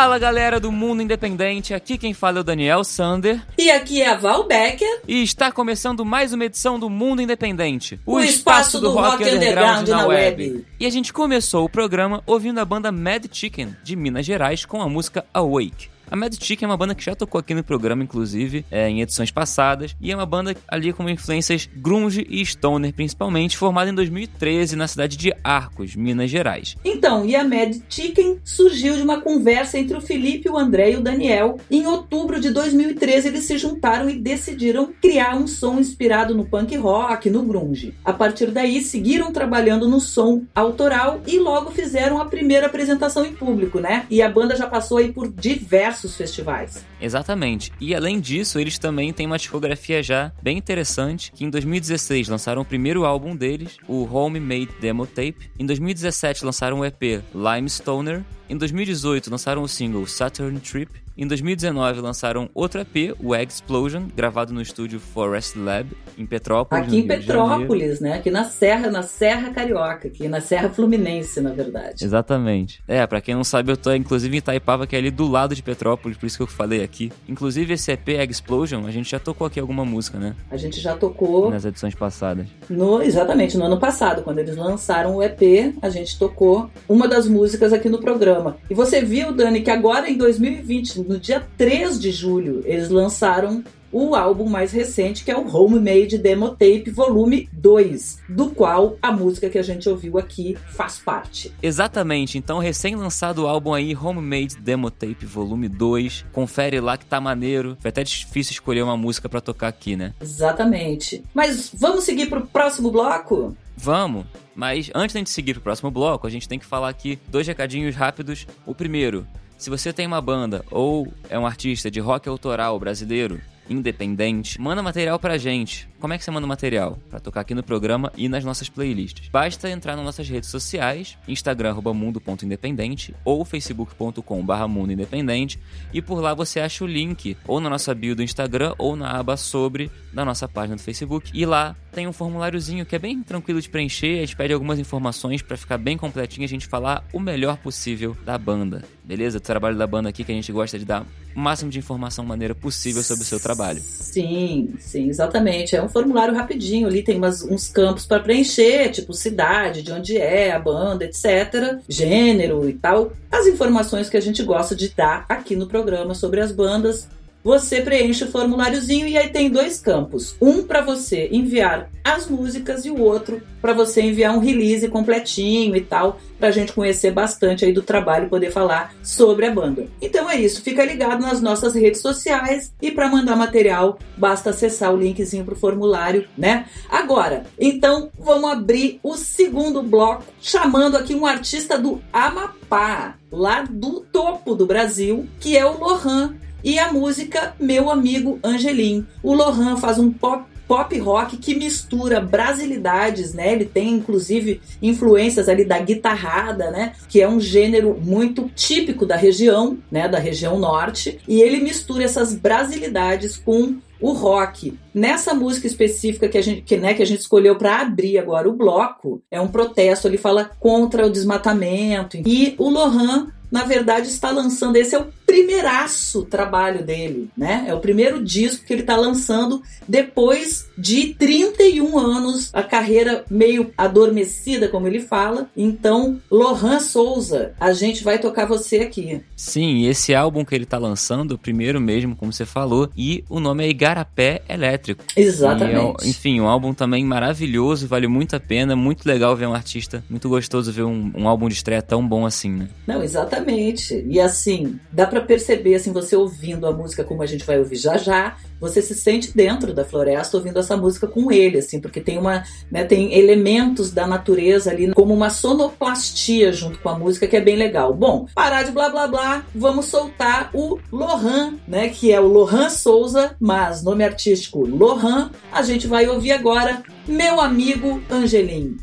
Fala galera do mundo independente, aqui quem fala é o Daniel Sander. E aqui é a Val Becker. E está começando mais uma edição do Mundo Independente o, o espaço, espaço, do, do rock, rock underground, underground, na, web. web. E a gente começou o programa ouvindo a banda Mad Chicken, de Minas Gerais, com a música Awake. A Mad Chicken é uma banda que já tocou aqui no programa, inclusive, é, em edições passadas, e é uma banda ali com influências grunge e stoner, principalmente, formada em 2013 na cidade de Arcos, Minas Gerais. Então, e a Mad Chicken surgiu de uma conversa entre o Felipe, o André e o Daniel. Em outubro de 2013, eles se juntaram e decidiram criar um som inspirado no punk rock, no grunge. A partir daí, seguiram trabalhando no som autoral e logo fizeram a primeira apresentação em público, né? E a banda já passou aí por diversos diversos festivais. Exatamente. E além disso, eles também têm uma discografia já bem interessante, que em 2016 lançaram o primeiro álbum deles, o Homemade Demo Tape. Em 2017 lançaram o EP Limestoner. Em 2018 lançaram o single Saturn Trip. Em 2019 lançaram outro EP, o Egg Explosion, gravado no estúdio Forest Lab em Petrópolis. Aqui em Petrópolis, né? Aqui na Serra, na Serra Carioca, aqui na Serra Fluminense, na verdade. Exatamente. É, para quem não sabe, eu tô inclusive em Itaipava, que é ali do lado de Petrópolis, por isso que eu falei aqui. Inclusive esse EP Egg Explosion, a gente já tocou aqui alguma música, né? A gente já tocou nas edições passadas. No, exatamente, no ano passado, quando eles lançaram o EP, a gente tocou uma das músicas aqui no programa. E você viu, Dani, que agora em 2020 no dia 3 de julho, eles lançaram o álbum mais recente, que é o Homemade Demo Tape Volume 2, do qual a música que a gente ouviu aqui faz parte. Exatamente, então recém-lançado o álbum aí, Homemade Demo Tape Volume 2, confere lá que tá maneiro. Foi até difícil escolher uma música para tocar aqui, né? Exatamente. Mas vamos seguir pro próximo bloco? Vamos, mas antes da gente seguir pro próximo bloco, a gente tem que falar aqui dois recadinhos rápidos. O primeiro, se você tem uma banda ou é um artista de rock autoral brasileiro, independente, manda material pra gente. Como é que você manda material? Para tocar aqui no programa e nas nossas playlists. Basta entrar nas nossas redes sociais, Instagram mundo.independente ou facebook.com mundo independente e por lá você acha o link ou na nossa bio do Instagram ou na aba sobre da nossa página do Facebook. E lá tem um formuláriozinho que é bem tranquilo de preencher, a gente pede algumas informações para ficar bem completinho e a gente falar o melhor possível da banda. Beleza? Do trabalho da banda aqui que a gente gosta de dar o máximo de informação maneira possível sobre o seu trabalho. Sim, sim, exatamente. É um formulário rapidinho ali, tem umas, uns campos para preencher, tipo cidade, de onde é a banda, etc. Gênero e tal. As informações que a gente gosta de dar aqui no programa sobre as bandas você preenche o formuláriozinho e aí tem dois campos. Um para você enviar as músicas e o outro para você enviar um release completinho e tal, para a gente conhecer bastante aí do trabalho e poder falar sobre a banda. Então é isso, fica ligado nas nossas redes sociais e para mandar material basta acessar o linkzinho pro formulário, né? Agora, então vamos abrir o segundo bloco chamando aqui um artista do Amapá, lá do topo do Brasil, que é o Lohan e a música Meu Amigo Angelim. O Lohan faz um pop pop rock que mistura brasilidades, né? Ele tem inclusive influências ali da guitarrada, né? Que é um gênero muito típico da região, né? Da região norte. E ele mistura essas brasilidades com o rock. Nessa música específica que a gente, que, né, que a gente escolheu para abrir agora o bloco, é um protesto, ele fala contra o desmatamento. E o Lohan na verdade, está lançando. Esse é o primeiraço trabalho dele, né? É o primeiro disco que ele está lançando depois de 31 anos, a carreira meio adormecida, como ele fala. Então, Lohan Souza, a gente vai tocar você aqui. Sim, esse álbum que ele está lançando, o primeiro mesmo, como você falou, e o nome é Igarapé Elétrico. Exatamente. É, enfim, um álbum também maravilhoso, vale muito a pena, muito legal ver um artista, muito gostoso ver um, um álbum de estreia tão bom assim, né? Não, exatamente. E assim, dá para perceber, assim, você ouvindo a música como a gente vai ouvir já já, você se sente dentro da floresta ouvindo essa música com ele, assim, porque tem uma, né, tem elementos da natureza ali, como uma sonoplastia junto com a música que é bem legal. Bom, parar de blá blá blá, vamos soltar o Lohan, né, que é o Lohan Souza, mas nome artístico Lohan. A gente vai ouvir agora Meu Amigo Angelim.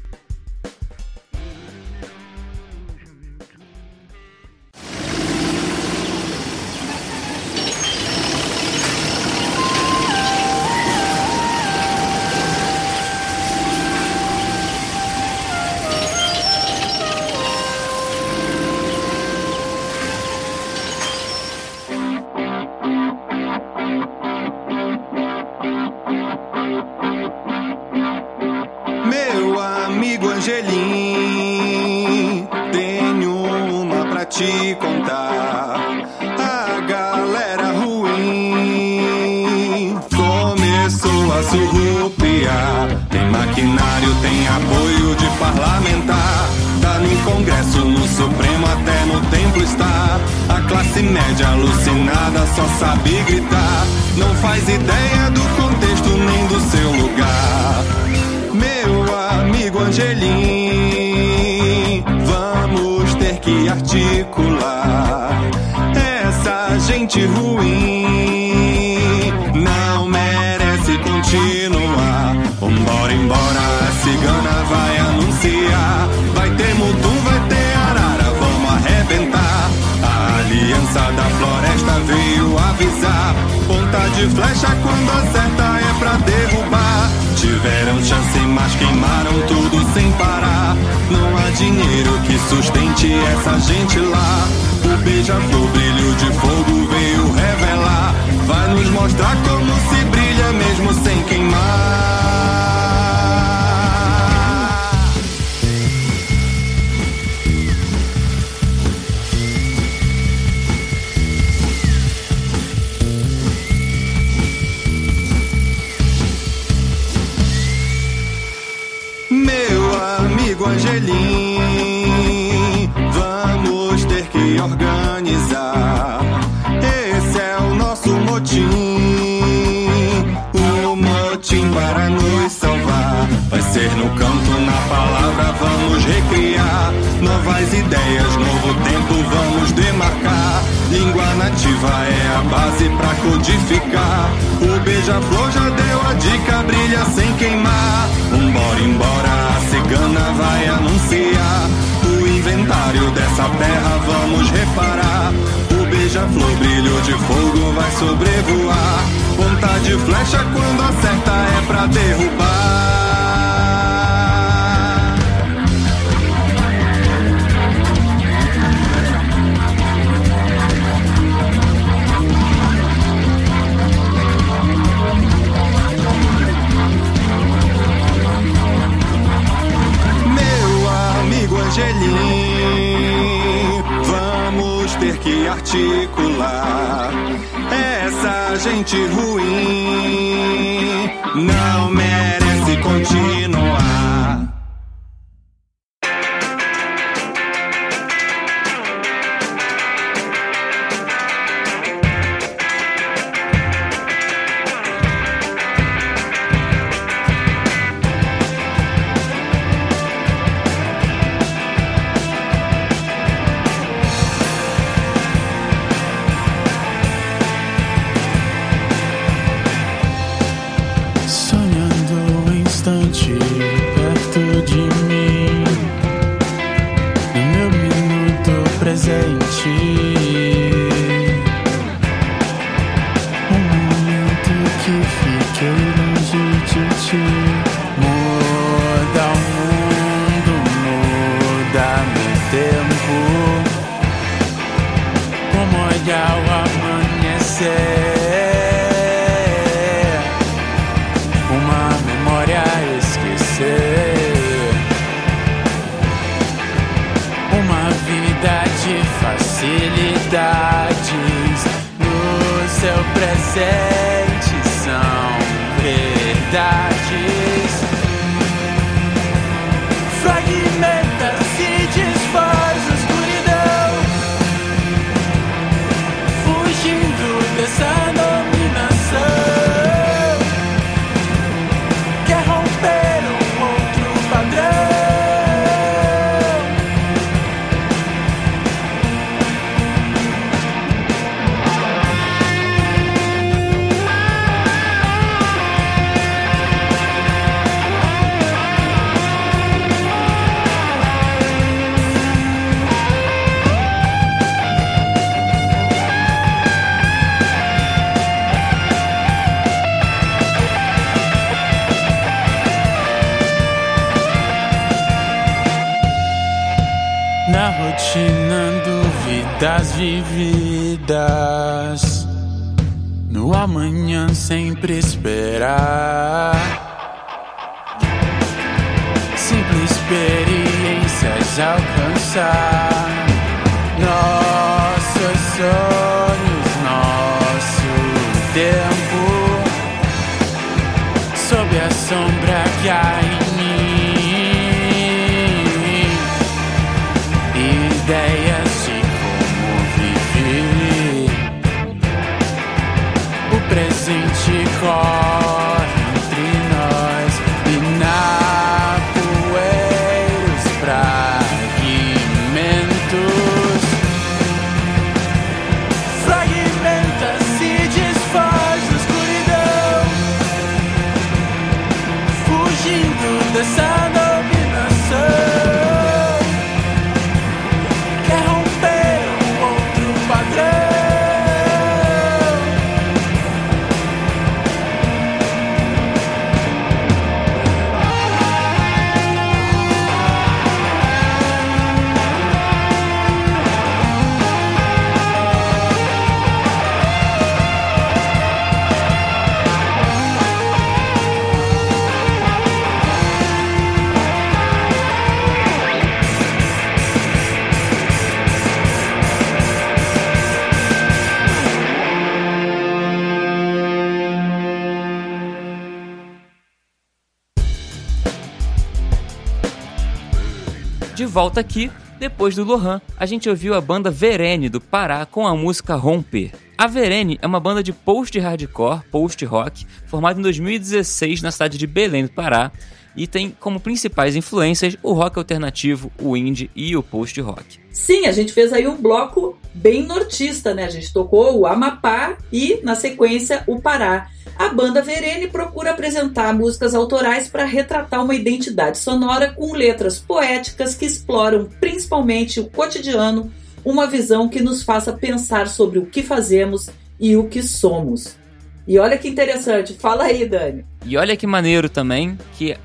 te contar. A galera ruim começou a surrupiar. Tem maquinário, tem apoio de parlamentar. Tá no Congresso, no Supremo, até no templo está. A classe média alucinada só sabe gritar. Não faz ideia do contexto nem do seu lugar. Meu amigo Angelim articular essa gente ruim. Não merece continuar. Vambora, embora, a cigana vai anunciar. Vai ter mutum, vai ter arara, vamos arrebentar. A aliança da floresta veio avisar. Ponta de flecha quando acerta é pra derrubar. Tiveram chance, mas queimaram tudo sem parar. Não há dinheiro que sustente essa gente lá. O beija-flor, brilho de fogo veio revelar. Vai nos mostrar como se brilha mesmo sem queimar. Angelim, vamos ter que organizar. Esse é o nosso motim, o motim para nos salvar. Vai ser no canto, na palavra, vamos recriar. Novas ideias, novo tempo, vamos demarcar. Língua nativa é a base pra codificar. Sobrevoar. Ponta de flecha quando acerta é pra derrubar. Meu amigo Angelim, vamos ter que articular gente ruim. Não merece continuar. No seu presente são verdades. Dúvidas vividas No amanhã sempre esperar. Simples experiências alcançar Nossos sonhos, nosso tempo. Sombra que há 心情好 volta aqui, depois do Lohan, a gente ouviu a banda Verene do Pará com a música Romper. A Verene é uma banda de post-hardcore, post-rock, formada em 2016 na cidade de Belém do Pará e tem como principais influências o rock alternativo, o indie e o post-rock. Sim, a gente fez aí um bloco bem nortista, né? A gente tocou o Amapá e, na sequência, o Pará. A banda Verene procura apresentar músicas autorais para retratar uma identidade sonora com letras poéticas que exploram principalmente o cotidiano, uma visão que nos faça pensar sobre o que fazemos e o que somos. E olha que interessante, fala aí, Dani. E olha que maneiro também que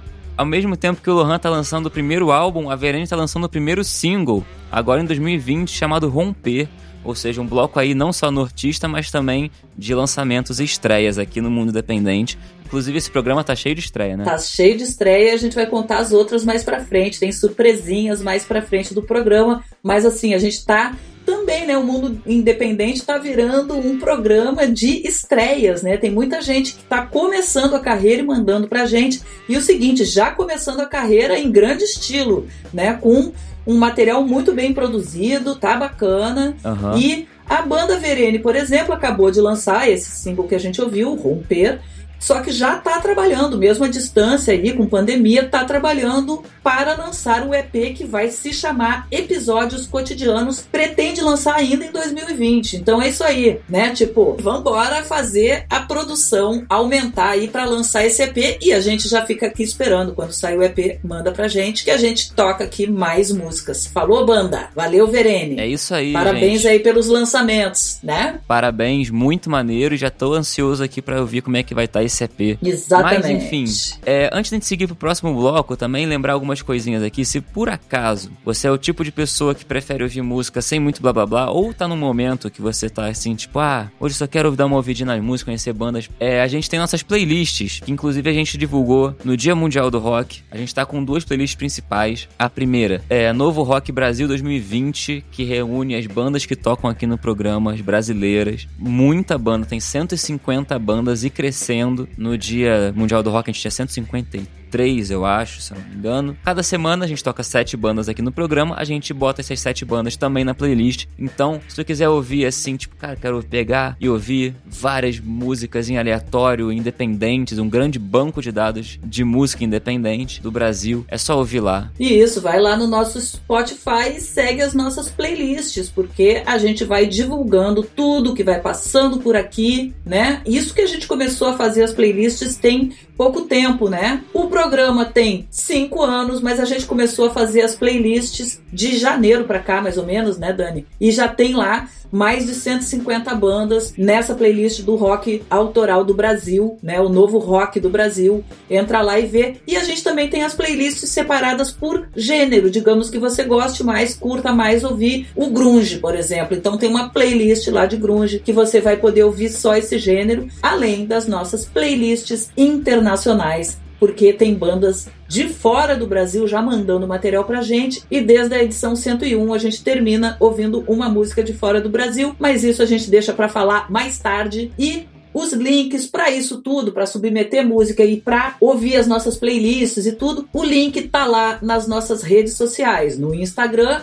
ao mesmo tempo que o Lohan tá lançando o primeiro álbum, a Verene tá lançando o primeiro single, agora em 2020, chamado Romper. Ou seja, um bloco aí não só nortista, mas também de lançamentos e estreias aqui no mundo independente. Inclusive, esse programa tá cheio de estreia, né? Tá cheio de estreia, a gente vai contar as outras mais pra frente, tem surpresinhas mais pra frente do programa, mas assim, a gente tá também, né, o mundo independente está virando um programa de estreias, né? Tem muita gente que está começando a carreira e mandando pra gente. E o seguinte, já começando a carreira em grande estilo, né, com um material muito bem produzido, tá bacana. Aham. E a banda Verene, por exemplo, acabou de lançar esse single que a gente ouviu, Romper, só que já está trabalhando, mesmo à distância aí, com pandemia, está trabalhando para lançar o EP que vai se chamar Episódios Cotidianos. Pretende lançar ainda em 2020. Então é isso aí, né? Tipo, vambora fazer a produção aumentar aí para lançar esse EP e a gente já fica aqui esperando. Quando sair o EP, manda pra gente que a gente toca aqui mais músicas. Falou, banda? Valeu, Verene. É isso aí, Parabéns gente. aí pelos lançamentos, né? Parabéns, muito maneiro. Já tô ansioso aqui pra ouvir como é que vai estar esse EP. Exatamente. Mas enfim, é, antes de gente seguir pro próximo bloco, também lembrar algumas coisinhas aqui. Se por acaso você é o tipo de pessoa que prefere ouvir música sem muito blá blá blá, ou tá num momento que você tá assim, tipo, ah, hoje só quero dar uma ouvidinha nas músicas, conhecer bandas, é, a gente tem nossas playlists, que inclusive a gente divulgou no Dia Mundial do Rock. A gente tá com duas playlists principais. A primeira é Novo Rock Brasil 2020, que reúne as bandas que tocam aqui no programa, as brasileiras. Muita banda, tem 150 bandas e crescendo. No Dia Mundial do Rock a gente tinha 153, eu acho, se eu não me engano. Cada semana a gente toca sete bandas aqui no programa, a gente bota essas sete bandas também na playlist. Então, se tu quiser ouvir assim, tipo, cara, quero pegar e ouvir várias músicas em aleatório, independentes, um grande banco de dados de música independente do Brasil, é só ouvir lá. E isso, vai lá no nosso Spotify e segue as nossas playlists, porque a gente vai divulgando tudo que vai passando por aqui, né? Isso que a gente começou a fazer as playlists tem pouco tempo, né? O programa tem cinco anos, mas a gente começou a fazer as playlists de janeiro pra cá, mais ou menos, né, Dani? E já tem lá mais de 150 bandas nessa playlist do rock autoral do Brasil, né? O novo rock do Brasil. Entra lá e vê. E a gente também tem as playlists separadas por gênero, digamos que você goste mais, curta mais ouvir o grunge, por exemplo. Então tem uma playlist lá de grunge que você vai poder ouvir só esse gênero, além das nossas playlists internacionais porque tem bandas de fora do Brasil já mandando material pra gente e desde a edição 101 a gente termina ouvindo uma música de fora do Brasil, mas isso a gente deixa pra falar mais tarde e os links para isso tudo, para submeter música e para ouvir as nossas playlists e tudo, o link tá lá nas nossas redes sociais, no Instagram,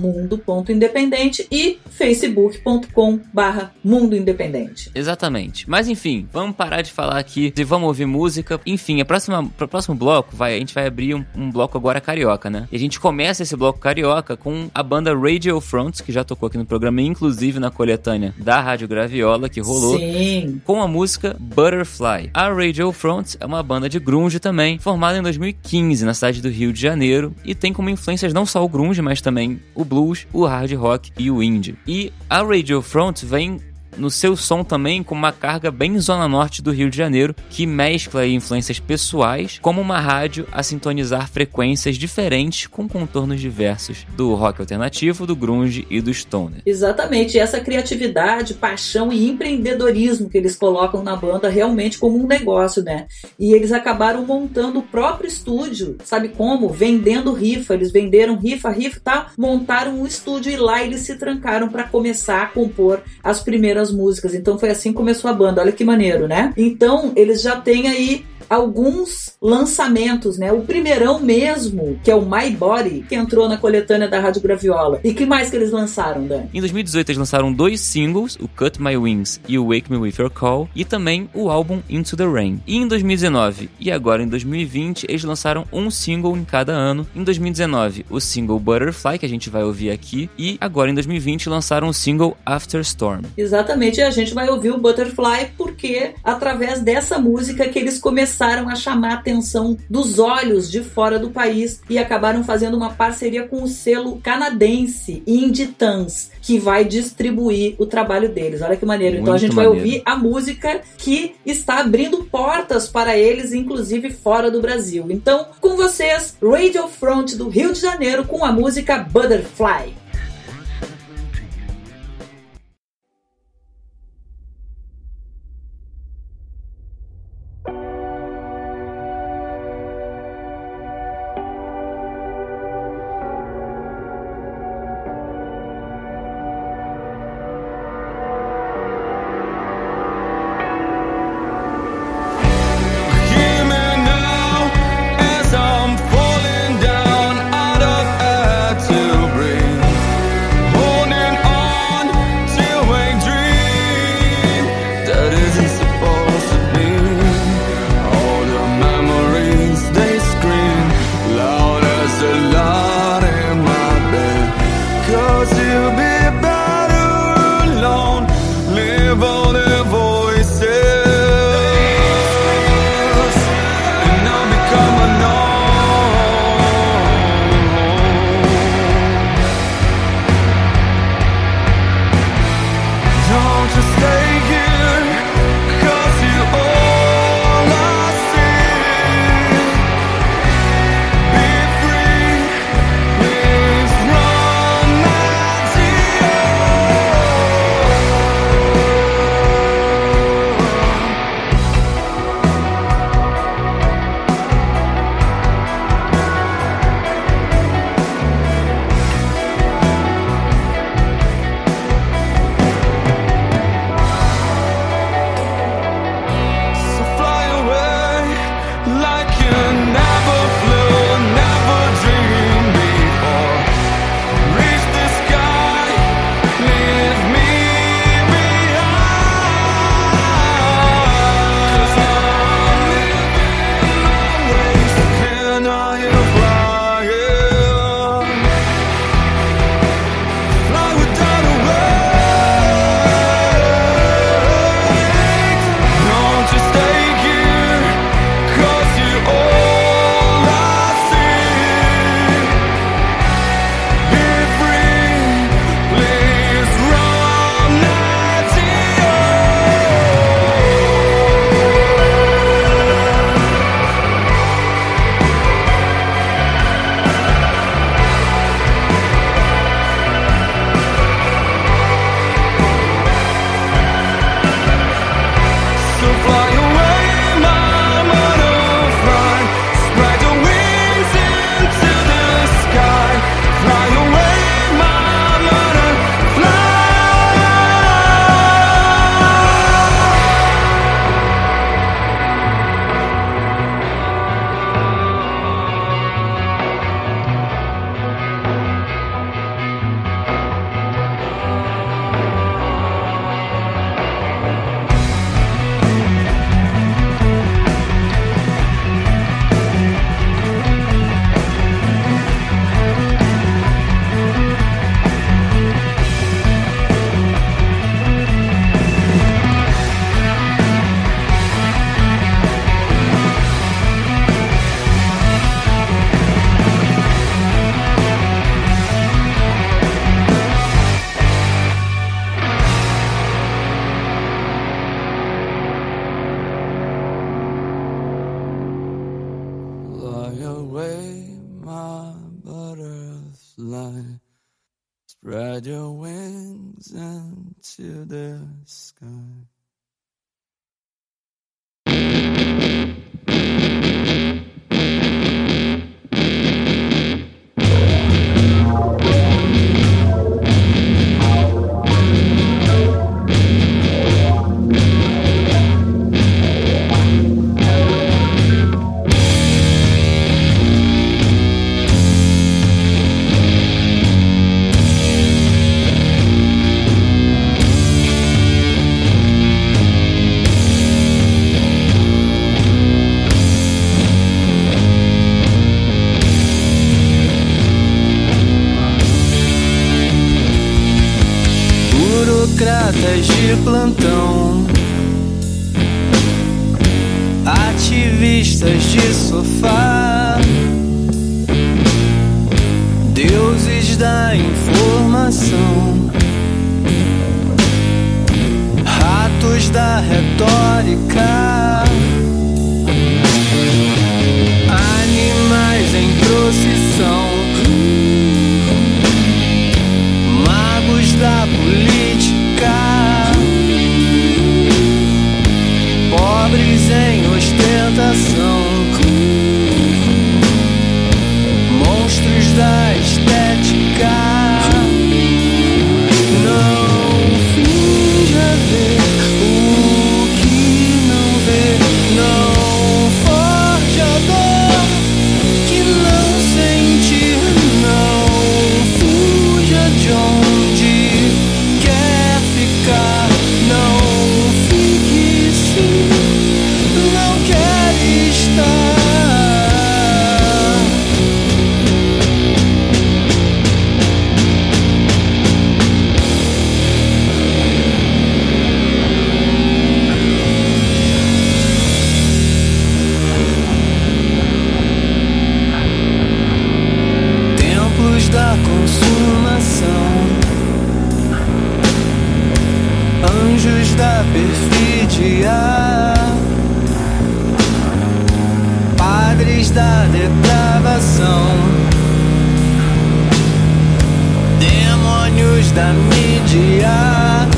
mundo.independente e facebook.com barra mundo independente. Exatamente. Mas enfim, vamos parar de falar aqui e vamos ouvir música. Enfim, a próxima, pro próximo bloco, vai, a gente vai abrir um, um bloco agora carioca, né? E a gente começa esse bloco carioca com a banda Radio Fronts, que já tocou aqui no programa, inclusive na coletânea da Rádio Graviola, que rolou. Sim. Com a música Butterfly. A Radio Fronts é uma banda de grunge também, formada em 2015 na cidade do Rio de Janeiro e tem como influências não só o grunge, mas também o blues, o hard rock e o indie. E a Radio Front vem no seu som também com uma carga bem zona norte do Rio de Janeiro, que mescla influências pessoais, como uma rádio a sintonizar frequências diferentes com contornos diversos do rock alternativo, do grunge e do stoner. Exatamente, essa criatividade, paixão e empreendedorismo que eles colocam na banda realmente como um negócio, né? E eles acabaram montando o próprio estúdio, sabe como? Vendendo rifa, eles venderam rifa, rifa tal, montaram um estúdio e lá eles se trancaram para começar a compor as primeiras músicas. Então foi assim que começou a banda. Olha que maneiro, né? Então eles já têm aí alguns lançamentos, né? O primeirão mesmo, que é o My Body, que entrou na coletânea da Rádio Graviola. E que mais que eles lançaram, Dan? Em 2018 eles lançaram dois singles, o Cut My Wings e o Wake Me With Your Call, e também o álbum Into the Rain. E em 2019 e agora em 2020 eles lançaram um single em cada ano. Em 2019 o single Butterfly, que a gente vai ouvir aqui, e agora em 2020 lançaram o single After Storm. Exatamente, e a gente vai ouvir o Butterfly porque através dessa música que eles começaram a chamar a atenção dos olhos de fora do país e acabaram fazendo uma parceria com o selo canadense Inditans, que vai distribuir o trabalho deles. Olha que maneiro. então a Muito gente vai maneiro. ouvir a música que está abrindo portas para eles, inclusive fora do Brasil. Então, com vocês, Radio Front do Rio de Janeiro com a música Butterfly. Plantão, ativistas de sofá, consumação, anjos da perfídia, padres da depravação, demônios da mídia.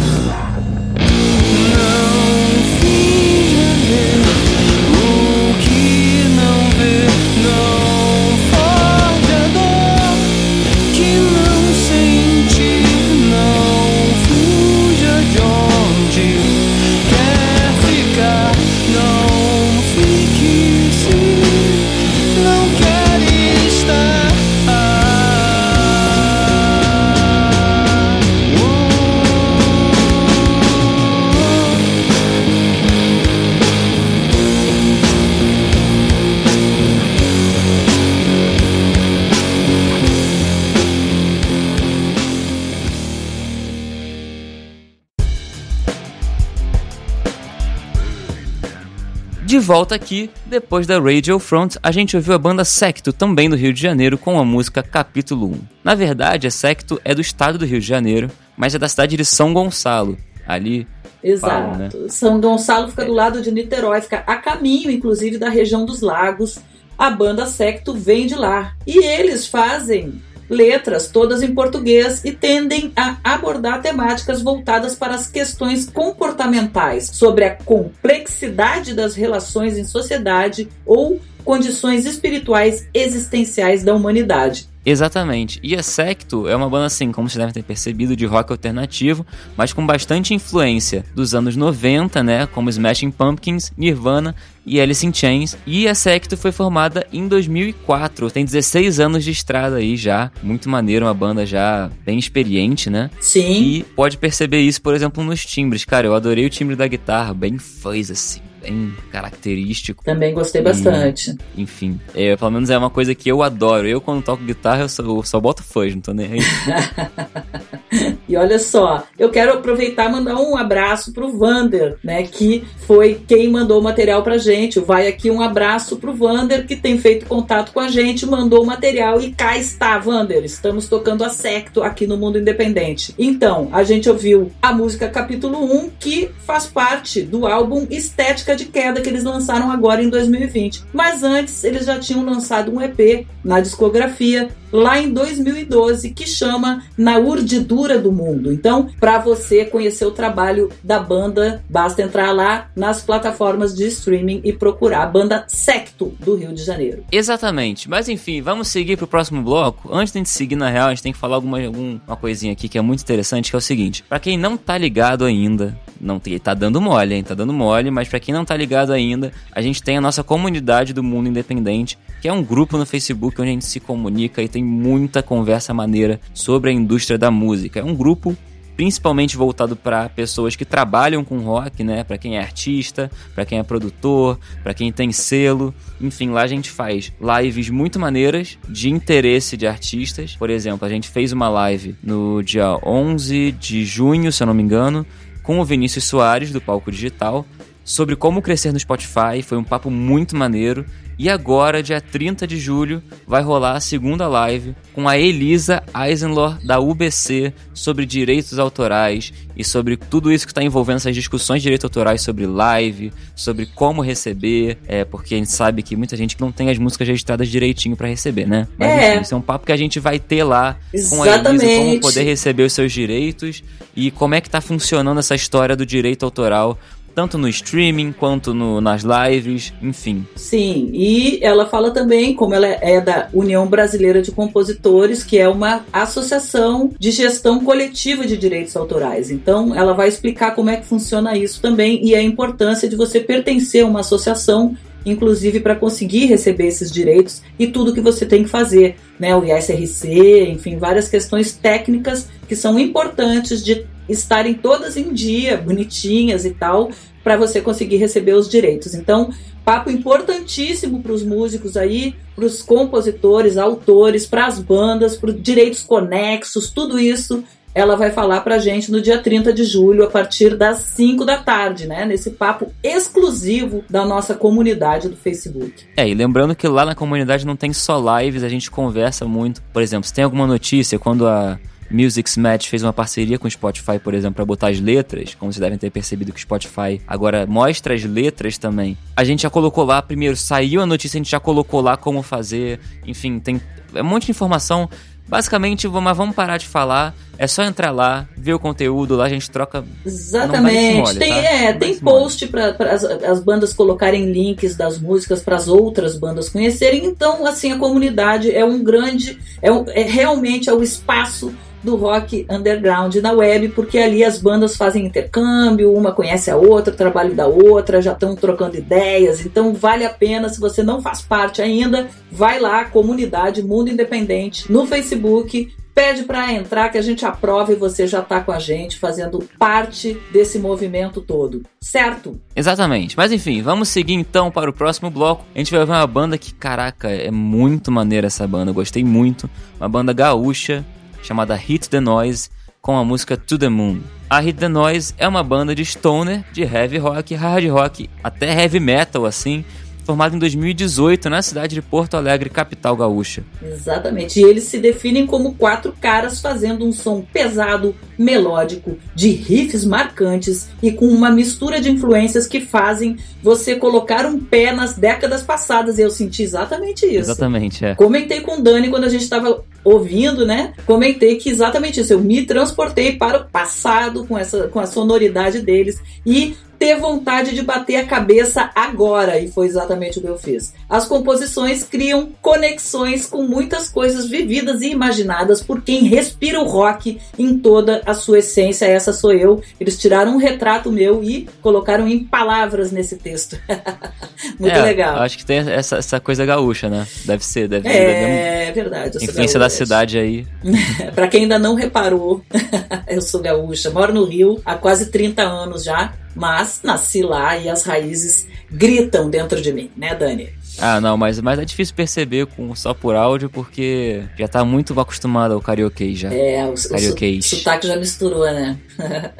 Volta aqui, depois da Radio Front, a gente ouviu a banda Secto, também do Rio de Janeiro, com a música Capítulo 1. Na verdade, a Secto é do estado do Rio de Janeiro, mas é da cidade de São Gonçalo, ali Exato. Falam, né? São Gonçalo fica do lado de Niterói, fica a caminho, inclusive, da região dos lagos. A banda Secto vem de lá. E eles fazem letras todas em português e tendem a abordar temáticas voltadas para as questões comportamentais, sobre a complexidade das relações em sociedade ou condições espirituais existenciais da humanidade. Exatamente. E a Secto é uma banda, assim, como vocês devem ter percebido, de rock alternativo, mas com bastante influência dos anos 90, né? Como Smashing Pumpkins, Nirvana e Alice in Chains. E a Secto foi formada em 2004. Tem 16 anos de estrada aí já. Muito maneiro, uma banda já bem experiente, né? Sim. E pode perceber isso, por exemplo, nos timbres. Cara, eu adorei o timbre da guitarra, bem fuzz, assim. Bem característico. Também gostei bastante. Enfim, é, pelo menos é uma coisa que eu adoro. Eu, quando toco guitarra, eu só, eu só boto fuzz, não tô nem aí. E olha só, eu quero aproveitar e mandar um abraço pro Vander, né? Que foi quem mandou o material pra gente. Vai aqui um abraço pro Vander, que tem feito contato com a gente, mandou o material e cá está, Vander. Estamos tocando a Secto aqui no Mundo Independente. Então, a gente ouviu a música capítulo 1, que faz parte do álbum Estética De Queda que eles lançaram agora em 2020. Mas antes eles já tinham lançado um EP na discografia lá em 2012 que chama Na Urdidura do Mundo. Então, para você conhecer o trabalho da banda, basta entrar lá nas plataformas de streaming e procurar a banda Secto do Rio de Janeiro. Exatamente. Mas enfim, vamos seguir pro próximo bloco. Antes de a gente seguir na real, a gente tem que falar alguma, alguma coisinha aqui que é muito interessante, que é o seguinte. Para quem não tá ligado ainda, não tá dando mole, hein? Tá dando mole, mas para quem não tá ligado ainda, a gente tem a nossa comunidade do mundo independente, que é um grupo no Facebook onde a gente se comunica e tem muita conversa maneira sobre a indústria da música. É um grupo principalmente voltado para pessoas que trabalham com rock, né? Para quem é artista, para quem é produtor, para quem tem selo. Enfim, lá a gente faz lives muito maneiras de interesse de artistas. Por exemplo, a gente fez uma live no dia 11 de junho, se eu não me engano, com o Vinícius Soares do Palco Digital sobre como crescer no Spotify. Foi um papo muito maneiro. E agora, dia 30 de julho, vai rolar a segunda live com a Elisa Eisenlor da UBC sobre direitos autorais e sobre tudo isso que está envolvendo essas discussões de direitos autorais sobre live, sobre como receber, é, porque a gente sabe que muita gente não tem as músicas registradas direitinho para receber, né? Mas É. enfim, isso é um papo que a gente vai ter lá com a Elisa, como Exatamente. poder receber os seus direitos e como é que tá funcionando essa história do direito autoral, tanto no streaming quanto no- nas lives, enfim. Sim, e ela fala também, como ela é da União Brasileira de Compositores, que é uma associação de gestão coletiva de direitos autorais. Então, ela vai explicar como é que funciona isso também e a importância de você pertencer a uma associação, inclusive para conseguir receber esses direitos e tudo que você tem que fazer, né? O ISRC, enfim, várias questões técnicas que são importantes de estarem todas em dia, bonitinhas e tal, para você conseguir receber os direitos. Então, papo importantíssimo para os músicos aí, para os compositores, autores, para as bandas, para direitos conexos, tudo isso ela vai falar pra gente no dia 30 de julho, a partir das 5 da tarde, né? Nesse papo exclusivo da nossa comunidade do Facebook. É, e lembrando que lá na comunidade não tem só lives, a gente conversa muito. Por exemplo, se tem alguma notícia, quando a Music's Match fez uma parceria com o Spotify, por exemplo, para botar as letras, como vocês devem ter percebido que o Spotify agora mostra as letras também. A gente já colocou lá, primeiro saiu a notícia, a gente já colocou lá como fazer, enfim, tem um monte de informação. Basicamente, vamos- mas vamos parar de falar. É só entrar lá, ver o conteúdo, lá a gente troca. Exatamente. Vai esse mole, tem tá? é, tem post para as, as bandas colocarem links das músicas para as outras bandas conhecerem. Então, assim, a comunidade é um grande, é, é realmente é o espaço do rock underground na web, porque ali as bandas fazem intercâmbio, uma conhece a outra, trabalho da outra, já estão trocando ideias, então vale a pena, se você não faz parte ainda, vai lá, comunidade Mundo Independente, no Facebook, pede para entrar que a gente aprova e você já tá com a gente fazendo parte desse movimento todo, certo? Exatamente. Mas enfim, vamos seguir então para o próximo bloco. A gente vai ver uma banda que, caraca, é muito maneira essa banda. Eu gostei muito. Uma banda gaúcha chamada Hit the Noise com a música To the Moon. A Hit the Noise é uma banda de stoner, de heavy rock, hard rock, até heavy metal assim, formada em 2018 na cidade de Porto Alegre, capital gaúcha. Exatamente. E eles se definem como quatro caras fazendo um som pesado, melódico, de riffs marcantes e com uma mistura de influências que fazem você colocar um pé nas décadas passadas. E eu senti exatamente isso. Exatamente, é. Comentei com o Dani quando a gente estava ouvindo, né? Comentei que exatamente isso. Eu me transportei para o passado com essa com a sonoridade deles e ter vontade de bater a cabeça agora, e foi exatamente o que eu fiz. As composições criam conexões com muitas coisas vividas e imaginadas por quem respira o rock em toda a sua essência. Essa sou eu. Eles tiraram um retrato meu e colocaram em palavras nesse texto. Muito É, legal. Acho que tem essa, essa coisa gaúcha, né? Deve ser, deve, deve É verdade. influência da cidade aí. Pra quem ainda não reparou, eu sou gaúcha, moro no Rio há quase 30 anos já, mas nasci lá e as raízes gritam dentro de mim, né, Dani? Ah, não, mas, mas é difícil perceber com só por áudio porque já tá muito acostumado ao karaokê já. É, o, o, sotaque já misturou, né?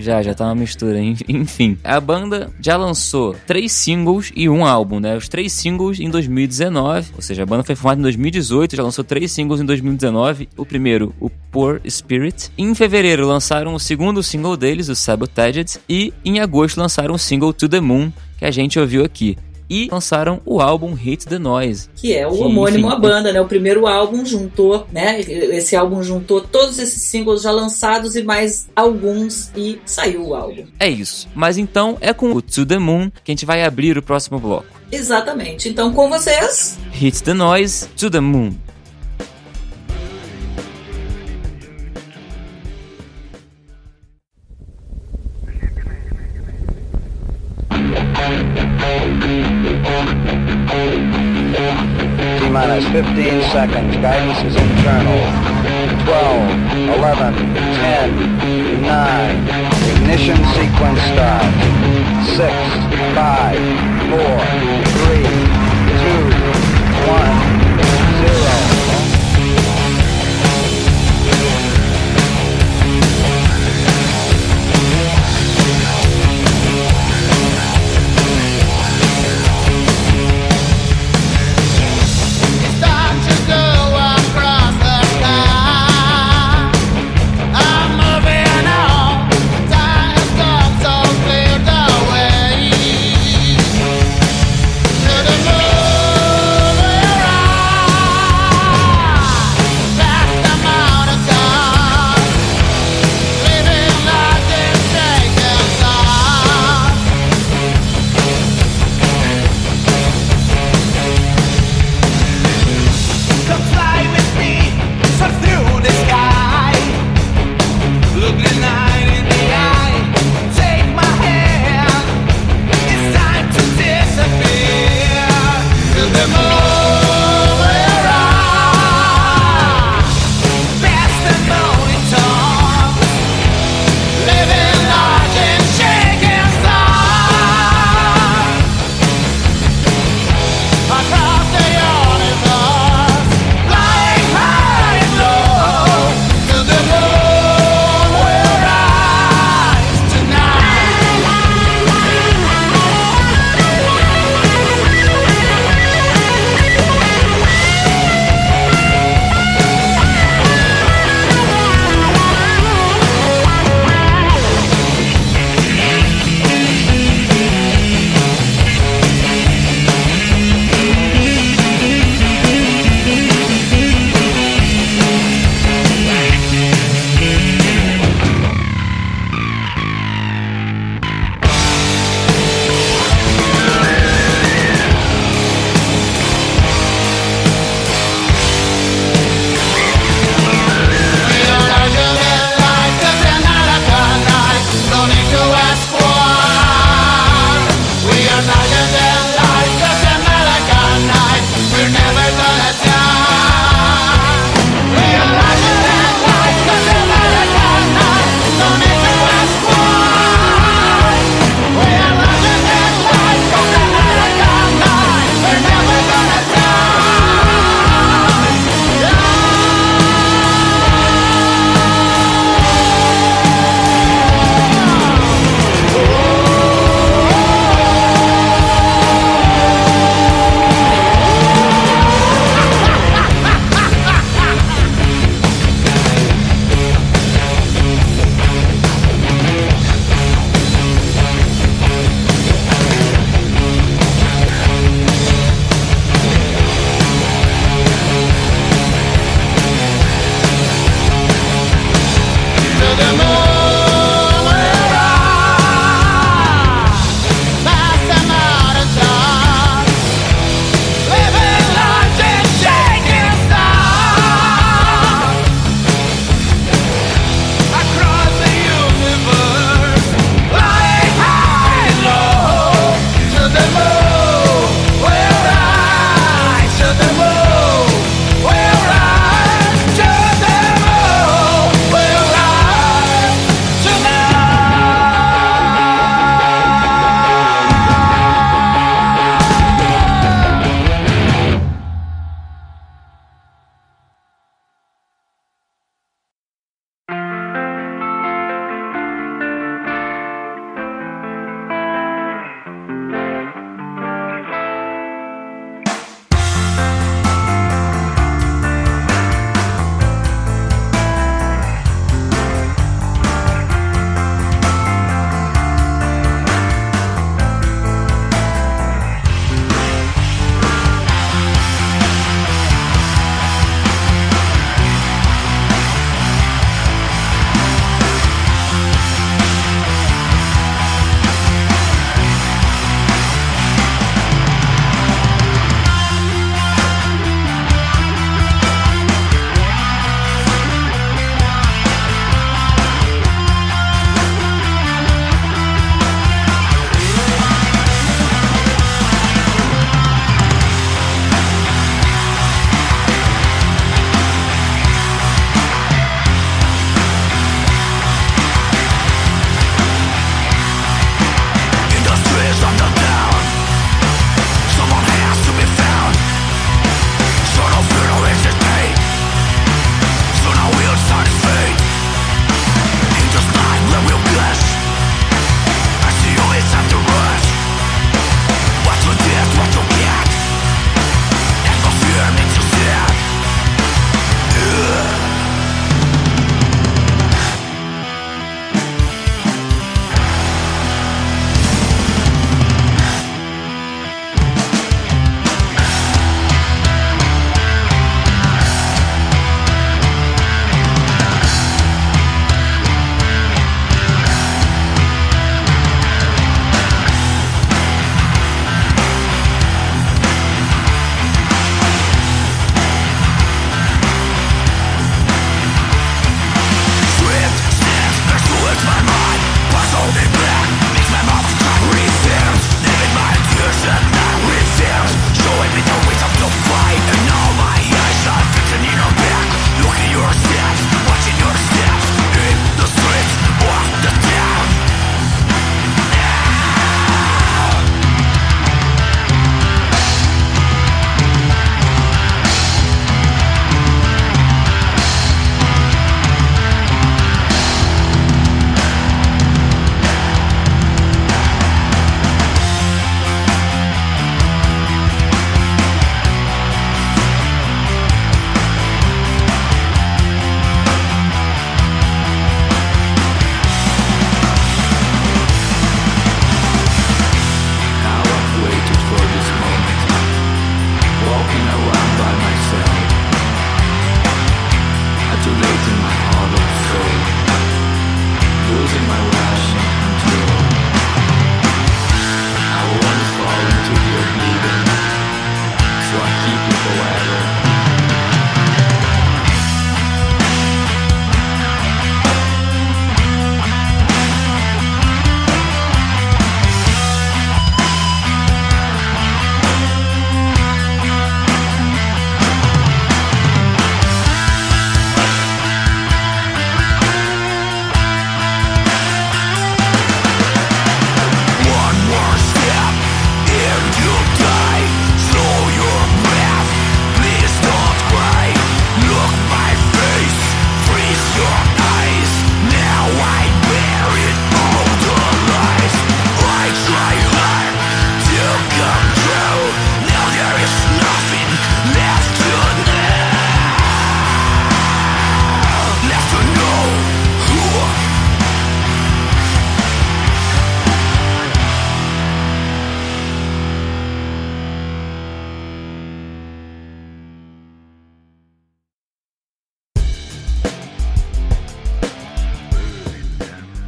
Já, já tá uma mistura. en- Enfim, a banda já lançou três singles e um álbum, né? Os três singles em 2019, ou seja, a banda foi formada em 2018, já lançou três singles em 2019. O primeiro, o Poor Spirit. Em fevereiro lançaram o segundo single deles, o Sabotaged, e em agosto lançaram o single To The Moon, que a gente ouviu aqui. E lançaram o álbum Hit the Noise. Que é o Que, homônimo enfim, à banda, né? O primeiro álbum juntou, né? Esse álbum juntou todos esses singles já lançados e mais alguns e saiu o álbum. É isso. Mas então é com o To the Moon que a gente vai abrir o próximo bloco. Exatamente. Então com vocês, Hit the Noise, To the Moon. T minus 15 seconds. Guidance is internal. 12, 11, 10, 9. Ignition sequence start. 6, 5, 4, 3, 2, 1, 0.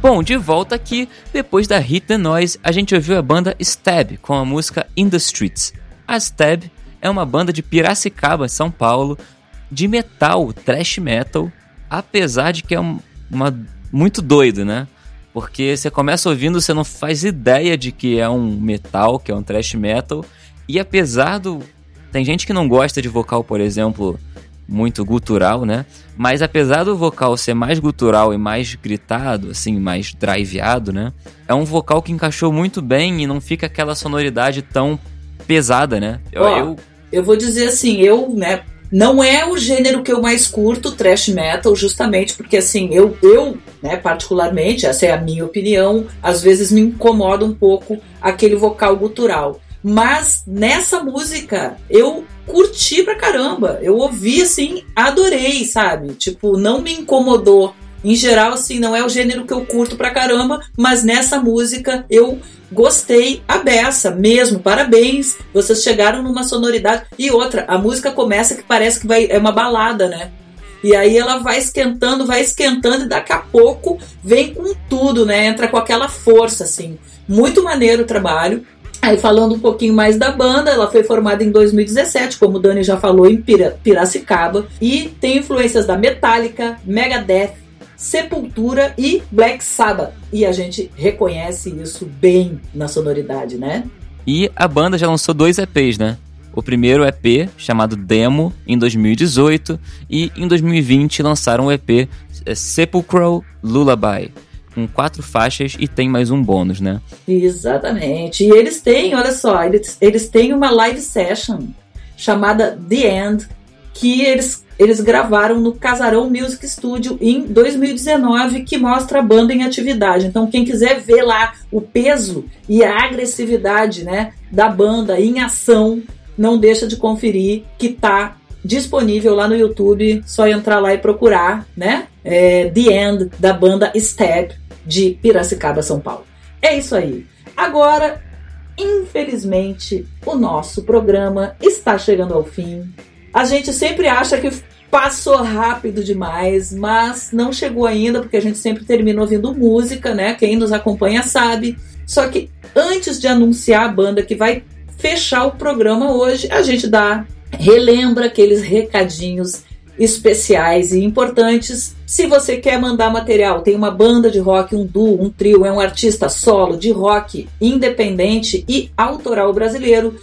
Bom, de volta aqui, depois da Hit the Noise, a gente ouviu a banda Stab com a música In the Streets. A Stab é uma banda de Piracicaba, São Paulo, de metal, thrash metal, apesar de que é um, uma muito doido, né? Porque você começa ouvindo, você não faz ideia de que é um metal, que é um thrash metal, e apesar do tem gente que não gosta de vocal, por exemplo, muito gutural, né? Mas apesar do vocal ser mais gutural e mais gritado, assim, mais driveado, né? É um vocal que encaixou muito bem e não fica aquela sonoridade tão pesada, né? Eu, Ó, eu... eu vou dizer assim, eu, né, não é o gênero que eu mais curto, thrash metal, justamente porque assim, eu, eu, né, particularmente, essa é a minha opinião, às vezes me incomoda um pouco aquele vocal gutural. Mas nessa música eu curti pra caramba. Eu ouvi assim, adorei, sabe? Tipo, não me incomodou. Em geral, assim, não é o gênero que eu curto pra caramba, mas nessa música eu gostei a beça mesmo. Parabéns, vocês chegaram numa sonoridade. E outra, a música começa que parece que vai, é uma balada, né? E aí ela vai esquentando, vai esquentando e daqui a pouco vem com tudo, né? Entra com aquela força, assim. Muito maneiro o trabalho. Aí falando um pouquinho mais da banda, ela foi formada em 2017, como o Dani já falou, em Piracicaba, e tem influências da Metallica, Megadeth, Sepultura e Black Sabbath. E a gente reconhece isso bem na sonoridade, né? E a banda já lançou dois EPs, né? O primeiro EP, chamado Demo, em 2018, e em 2020 lançaram o EP é, Sepulchral Lullaby com quatro faixas e tem mais um bônus, né? Exatamente. E eles têm, olha só, eles, eles têm uma live session chamada The End, que eles, eles gravaram no Casarão Music Studio em 2019, que mostra a banda em atividade. Então, quem quiser ver lá o peso e a agressividade né, da banda em ação, não deixa de conferir que tá disponível lá no YouTube, só entrar lá e procurar, né? É, The End da banda Stab de Piracicaba, São Paulo. É isso aí. Agora, infelizmente, o nosso programa está chegando ao fim. A gente sempre acha que passou rápido demais, mas não chegou ainda, porque a gente sempre termina ouvindo música, né? Quem nos acompanha sabe. Só que antes de anunciar a banda que vai fechar o programa hoje, a gente dá relembra aqueles recadinhos especiais e importantes. Se você quer mandar material, tem uma banda de rock, um duo, um trio, é um artista solo de rock independente e autoral brasileiro,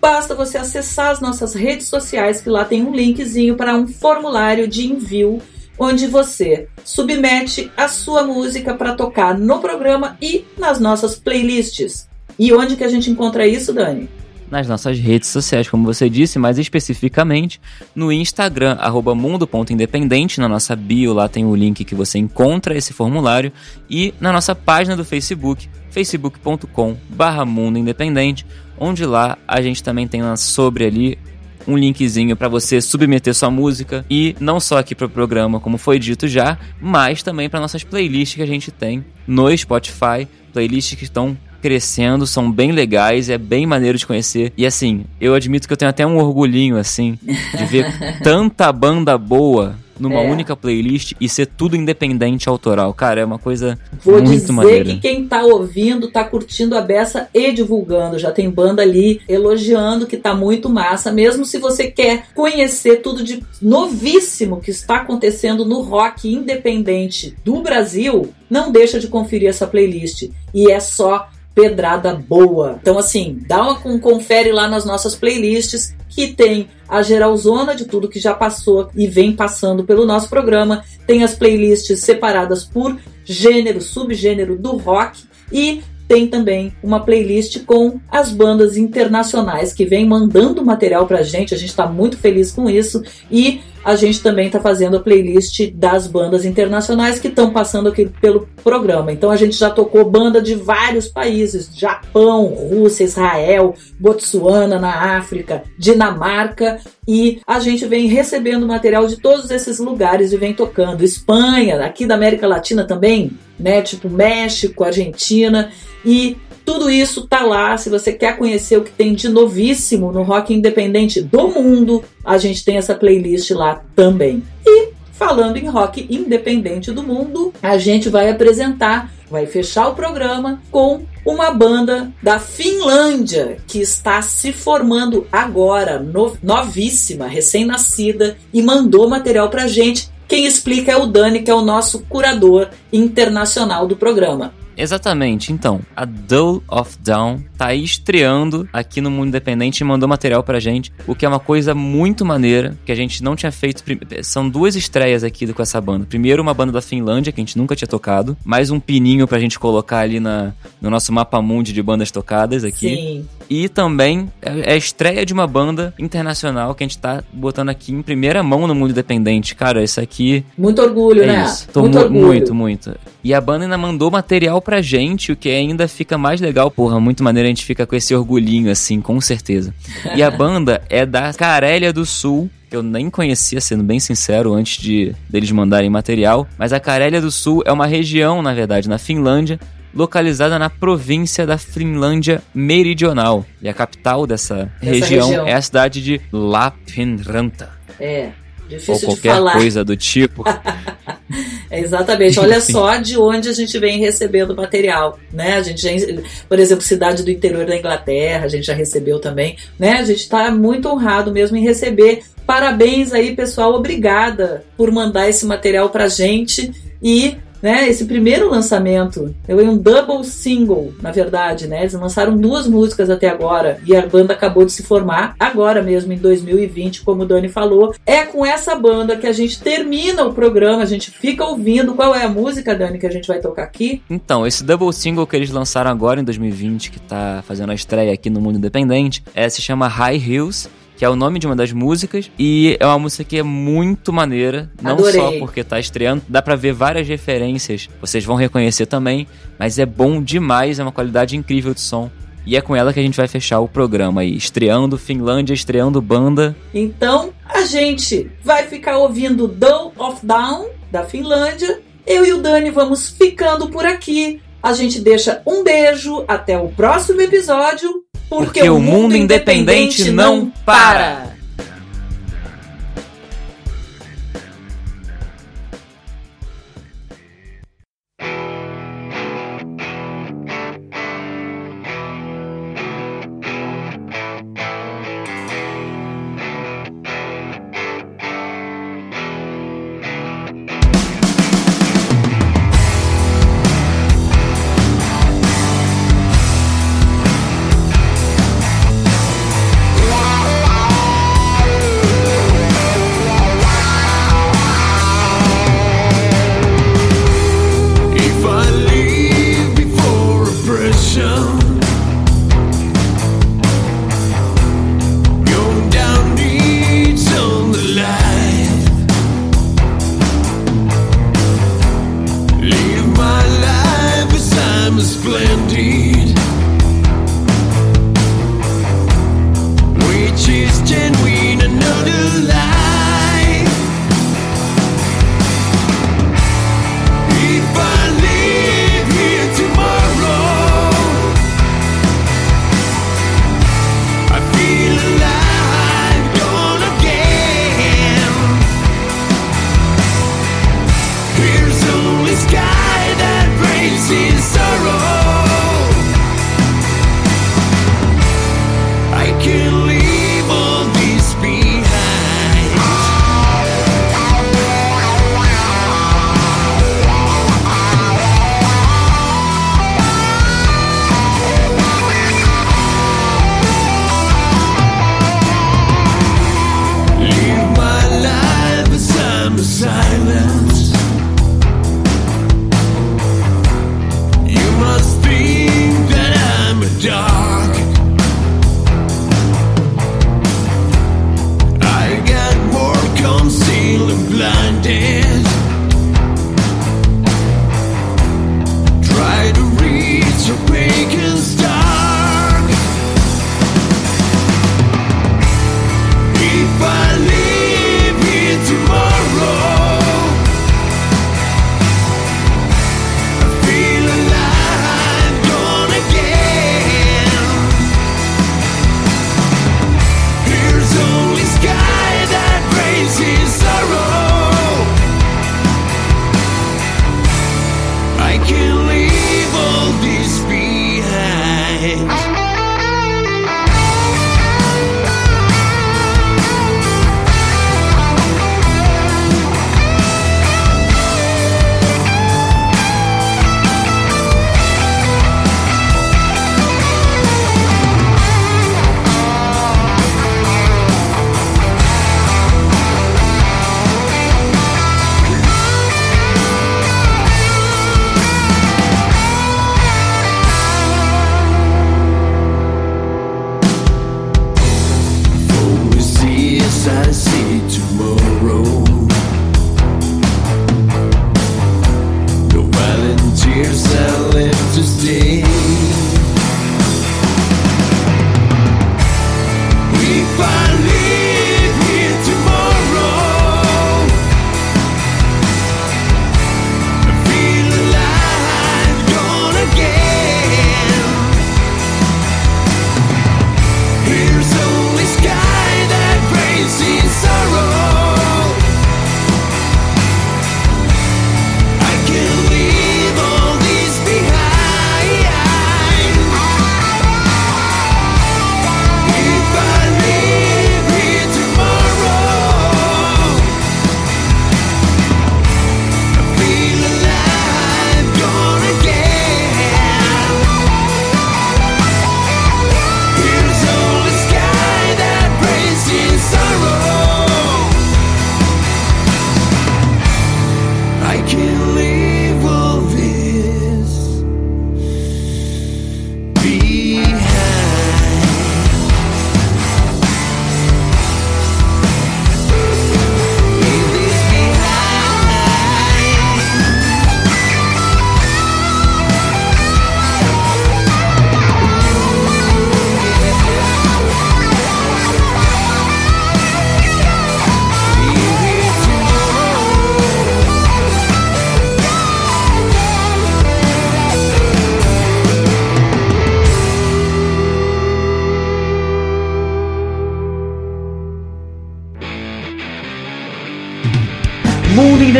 basta você acessar as nossas redes sociais que lá tem um linkzinho para um formulário de envio onde você submete a sua música para tocar no programa e nas nossas playlists. E onde que a gente encontra isso, Dani? Nas nossas redes sociais, como você disse, mais especificamente no Instagram, mundo.independente, na nossa bio, lá tem o link que você encontra esse formulário, e na nossa página do Facebook, facebook.com barra onde lá a gente também tem sobre ali um linkzinho para você submeter sua música. E não só aqui para o programa, como foi dito já, mas também para nossas playlists que a gente tem no Spotify, playlists que estão crescendo, são bem legais, é bem maneiro de conhecer. E assim, eu admito que eu tenho até um orgulhinho, assim, de ver tanta banda boa numa é. única playlist e ser tudo independente autoral. Cara, é uma coisa Vou muito maneira. Vou dizer que quem tá ouvindo tá curtindo a beça e divulgando. Já tem banda ali elogiando que tá muito massa. Mesmo se você quer conhecer tudo de novíssimo que está acontecendo no rock independente do Brasil, não deixa de conferir essa playlist. E é só pedrada boa. Então, assim, dá uma confere lá nas nossas playlists que tem a geralzona de tudo que já passou e vem passando pelo nosso programa. Tem as playlists separadas por gênero, subgênero do rock e tem também uma playlist com as bandas internacionais que vem mandando material pra gente. A gente está muito feliz com isso e a gente também está fazendo a playlist das bandas internacionais que estão passando aqui pelo programa. Então a gente já tocou banda de vários países: Japão, Rússia, Israel, Botsuana na África, Dinamarca e a gente vem recebendo material de todos esses lugares e vem tocando. Espanha, aqui da América Latina também, né? Tipo México, Argentina e tudo isso tá lá. Se você quer conhecer o que tem de novíssimo no rock independente do mundo, a gente tem essa playlist lá também. E falando em rock independente do mundo, a gente vai apresentar vai fechar o programa com uma banda da Finlândia que está se formando agora, no, novíssima, recém-nascida, e mandou material pra gente. Quem explica é o Dani, que é o nosso curador internacional do programa. Exatamente, então, a Dull of Down tá aí estreando aqui no Mundo Independente e mandou material pra gente, o que é uma coisa muito maneira, que a gente não tinha feito. São duas estreias aqui com essa banda. Primeiro, uma banda da Finlândia, que a gente nunca tinha tocado, mais um pininho pra gente colocar ali na, no nosso mapa mundi de bandas tocadas aqui. Sim. E também é a estreia de uma banda internacional que a gente tá botando aqui em primeira mão no mundo independente. Cara, isso aqui Muito orgulho, é né? isso. Tô muito mu- orgulho. muito, muito. E a banda ainda mandou material pra gente, o que ainda fica mais legal. Porra, muito maneiro a gente fica com esse orgulhinho, assim, com certeza. E a banda é da Carélia do Sul, que eu nem conhecia, sendo bem sincero, antes de deles mandarem material. Mas a Carélia do Sul é uma região, na verdade, na Finlândia, localizada na província da Finlândia Meridional. E a capital dessa, região, região. é a cidade de Lapinranta. É. Ou Difícil de qualquer falar. coisa do tipo. Exatamente. Olha só de onde a gente vem recebendo material, né? A gente já, por exemplo, cidade do interior da Inglaterra, a gente já recebeu também, né? A gente está muito honrado mesmo em receber. Parabéns aí, pessoal. Obrigada por mandar esse material pra gente e né, esse primeiro lançamento, eu um double single, na verdade, né? Eles lançaram duas músicas até agora e a banda acabou de se formar agora mesmo em 2020, como o Dani falou. É com essa banda que a gente termina o programa, a gente fica ouvindo qual é a música, Dani, que a gente vai tocar aqui. Então, esse double single que eles lançaram agora em 2020, que tá fazendo a estreia aqui no Mundo Independente, é, se chama High Hills, que é o nome de uma das músicas, e é uma música que é muito maneira, não Adorei. só porque tá estreando, dá pra ver várias referências, vocês vão reconhecer também, mas é bom demais, é uma qualidade incrível de som. E é com ela que a gente vai fechar o programa aí, estreando Finlândia, estreando banda. Então, a gente vai ficar ouvindo Dull of Down, da Finlândia. Eu e o Dani vamos ficando por aqui. A gente deixa um beijo, até o próximo episódio, porque, Porque o mundo independente não para. yourself to see.